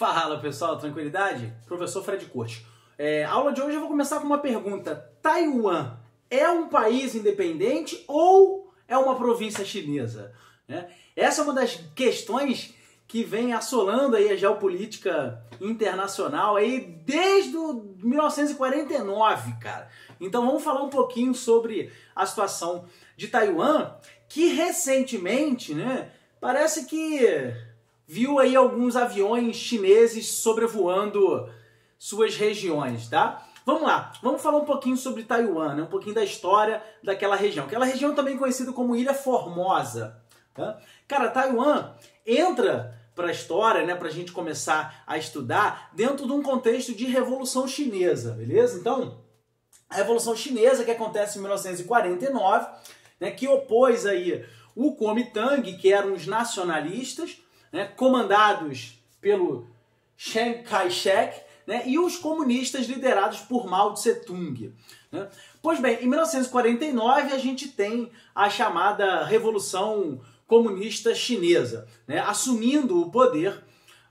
Fala pessoal, tranquilidade? Professor Fred Corte. É, a aula de hoje eu vou começar com uma pergunta. Taiwan é um país independente ou é uma província chinesa? Né? Essa é uma das questões que vem assolando aí a geopolítica internacional aí desde 1949, cara. Então vamos falar um pouquinho sobre a situação de Taiwan, que recentemente, né, parece que viu aí alguns aviões chineses sobrevoando suas regiões, tá? Vamos lá, vamos falar um pouquinho sobre Taiwan, né? um pouquinho da história daquela região. Aquela região também conhecida como Ilha Formosa. Tá? Cara, Taiwan entra para a história, né, para a gente começar a estudar, dentro de um contexto de Revolução Chinesa, beleza? Então, a Revolução Chinesa que acontece em 1949, né, que opôs aí o Kuomintang, que eram os nacionalistas, né, comandados pelo Chiang Kai-shek, né, e os comunistas liderados por Mao Tse-tung. Né? Pois bem, em 1949 a gente tem a chamada Revolução Comunista Chinesa, né, assumindo o poder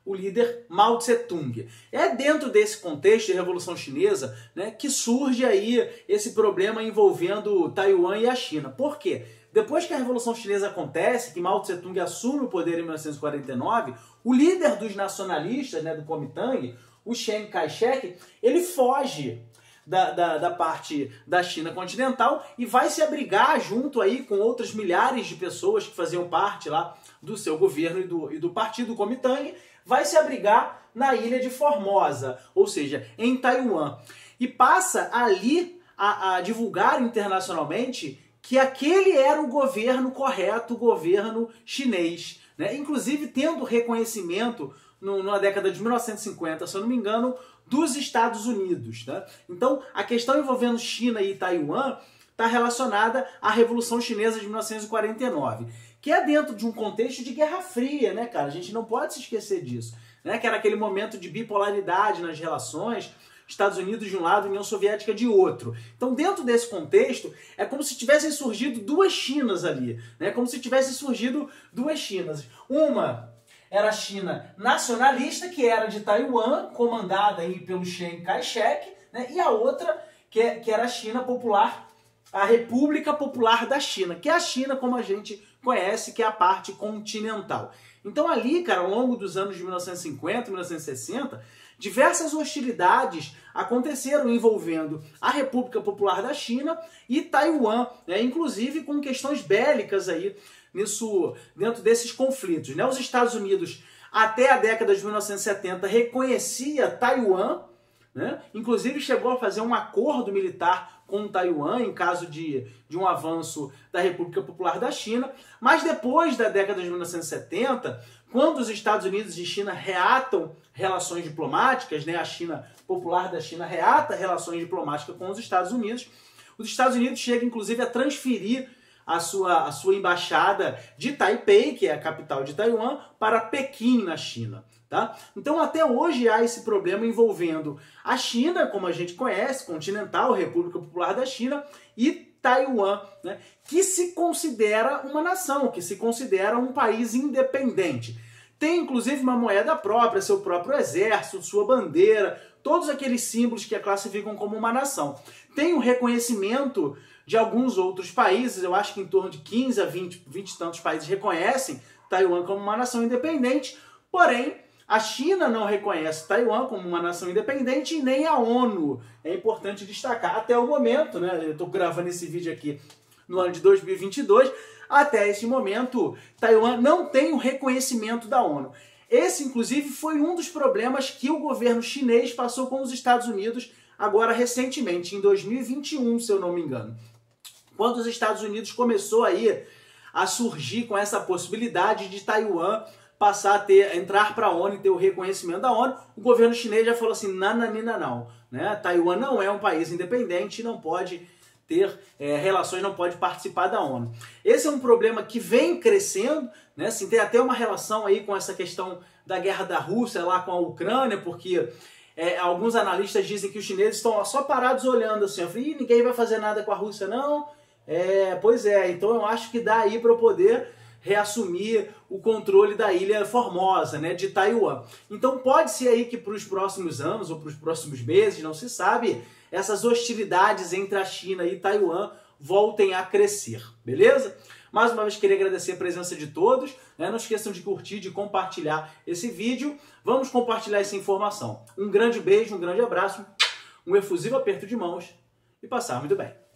o líder Mao Tse-tung. É dentro desse contexto de Revolução Chinesa né, que surge aí esse problema envolvendo Taiwan e a China. Por quê? Depois que a Revolução Chinesa acontece, que Mao Tse-tung assume o poder em 1949, o líder dos nacionalistas, né, do Kuomintang, o Chiang Kai-shek, ele foge da, da, da, parte da China continental e vai se abrigar junto aí com outras milhares de pessoas que faziam parte lá do seu governo e do, e do partido Kuomintang, vai se abrigar na ilha de Formosa, ou seja, em Taiwan. E passa ali a, a divulgar internacionalmente que aquele era o governo correto, o governo chinês. Né? Inclusive tendo reconhecimento no, na década de 1950, se eu não me engano, dos Estados Unidos. Né? Então, a questão envolvendo China e Taiwan está relacionada à Revolução Chinesa de 1949, que é dentro de um contexto de Guerra Fria, né, cara? A gente não pode se esquecer disso. Né? Que era aquele momento de bipolaridade nas relações, Estados Unidos de um lado União Soviética de outro. Então, dentro desse contexto, é como se tivessem surgido duas Chinas ali, né? Como se tivessem surgido duas Chinas. Uma era a China nacionalista, que era de Taiwan, comandada aí pelo Chiang Kai-shek, né? E a outra que, é, que era a China popular, a República Popular da China, que é a China como a gente conhece, que é a parte continental. Então ali, cara, ao longo dos anos de 1950, 1960, Diversas hostilidades aconteceram envolvendo a República Popular da China e Taiwan, né, inclusive com questões bélicas aí nisso, dentro desses conflitos. Né? Os Estados Unidos, até a década de 1970, reconhecia Taiwan, né? inclusive chegou a fazer um acordo militar com Taiwan em caso de, de um avanço da República Popular da China, mas depois da década de 1970, quando os Estados Unidos e China reatam relações diplomáticas, né, a China popular da China reata relações diplomáticas com os Estados Unidos, os Estados Unidos chegam inclusive a transferir a sua, a sua embaixada de Taipei, que é a capital de Taiwan, para Pequim, na China. Tá? Então, até hoje há esse problema envolvendo a China, como a gente conhece, continental, República Popular da China, e Taiwan, né, que se considera uma nação, que se considera um país independente. Tem inclusive uma moeda própria, seu próprio exército, sua bandeira, todos aqueles símbolos que a classificam como uma nação. Tem o reconhecimento de alguns outros países, eu acho que em torno de 15 a 20, 20 e tantos países reconhecem Taiwan como uma nação independente, porém a China não reconhece Taiwan como uma nação independente e nem a ONU. É importante destacar. Até o momento, né? Eu estou gravando esse vídeo aqui no ano de 2022. Até esse momento, Taiwan não tem o reconhecimento da ONU. Esse, inclusive, foi um dos problemas que o governo chinês passou com os Estados Unidos agora recentemente, em 2021, se eu não me engano. Quando os Estados Unidos começou aí a surgir com essa possibilidade de Taiwan passar a ter, entrar para a ONU e ter o reconhecimento da ONU, o governo chinês já falou assim, nananina não, né? Taiwan não é um país independente, não pode ter é, relações, não pode participar da ONU. Esse é um problema que vem crescendo, né? Assim, tem até uma relação aí com essa questão da guerra da Rússia lá com a Ucrânia, porque é, alguns analistas dizem que os chineses estão só parados olhando assim, falei, ninguém vai fazer nada com a Rússia não, é, pois é, então eu acho que dá aí para poder reassumir o controle da ilha Formosa, né, de Taiwan. Então pode ser aí que para os próximos anos ou para os próximos meses, não se sabe, essas hostilidades entre a China e Taiwan voltem a crescer, beleza? Mais uma vez queria agradecer a presença de todos. Né? Não esqueçam de curtir, de compartilhar esse vídeo. Vamos compartilhar essa informação. Um grande beijo, um grande abraço, um efusivo aperto de mãos e passar muito bem.